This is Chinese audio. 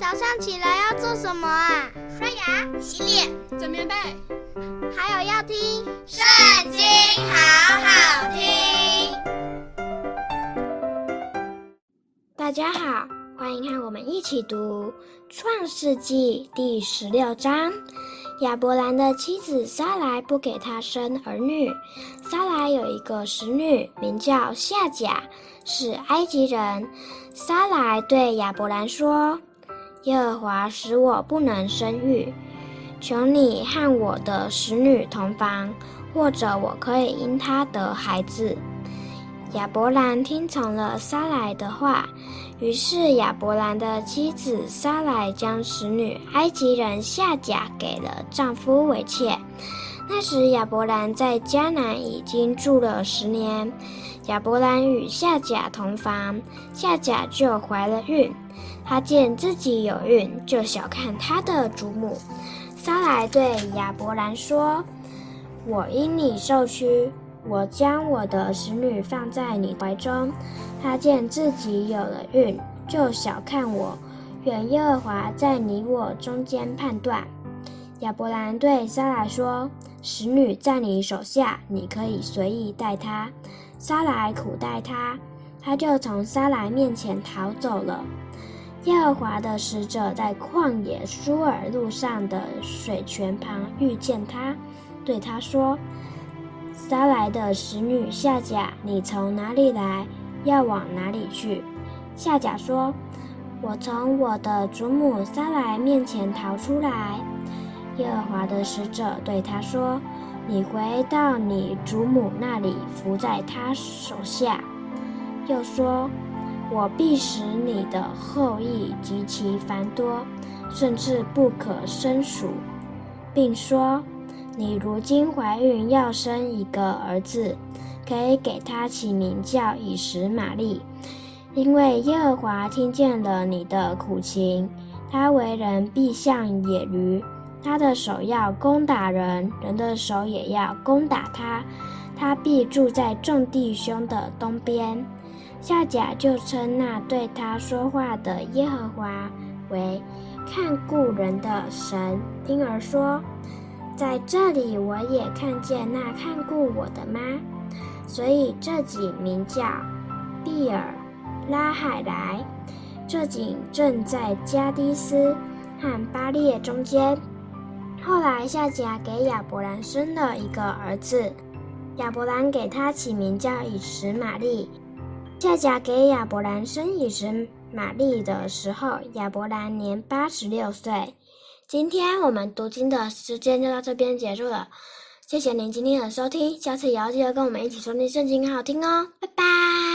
早上起来要做什么啊？刷牙、洗脸、整棉被，还有要听《圣经》，好好听。大家好，欢迎和我们一起读《创世纪》第十六章。亚伯兰的妻子撒莱不给他生儿女。撒莱有一个使女，名叫夏甲，是埃及人。撒莱对亚伯兰说：“耶和华使我不能生育，求你和我的使女同房，或者我可以因她得孩子。”亚伯兰听从了撒莱的话。于是亚伯兰的妻子撒莱将使女埃及人下嫁给了丈夫为妾。那时亚伯兰在迦南已经住了十年。亚伯兰与夏甲同房，夏甲就怀了孕。他见自己有孕，就小看他的祖母。撒莱对亚伯兰说：“我因你受屈。”我将我的使女放在你怀中，他见自己有了孕，就小看我。愿耶和华在你我中间判断。亚伯兰对撒莱说：“使女在你手下，你可以随意待她。”撒莱苦待她，她就从撒莱面前逃走了。耶和华的使者在旷野舒尔路上的水泉旁遇见她，对她说。撒莱的使女夏甲，你从哪里来？要往哪里去？夏甲说：“我从我的祖母撒莱面前逃出来。”耶和华的使者对他说：“你回到你祖母那里，伏在她手下。”又说：“我必使你的后裔极其繁多，甚至不可胜数，并说。”你如今怀孕，要生一个儿子，可以给他起名叫以实玛利，因为耶和华听见了你的苦情。他为人必像野驴，他的手要攻打人，人的手也要攻打他。他必住在众弟兄的东边。夏甲就称那对他说话的耶和华为看顾人的神，因而说。在这里，我也看见那看顾我的妈，所以这井名叫比尔拉海莱。这井正在加迪斯和巴列中间。后来夏甲给亚伯兰生了一个儿子，亚伯兰给他起名叫以实玛利。夏甲给亚伯兰生以实玛利的时候，亚伯兰年八十六岁。今天我们读经的时间就到这边结束了，谢谢您今天的收听，下次也要记得跟我们一起收听圣经，好好听哦，拜拜。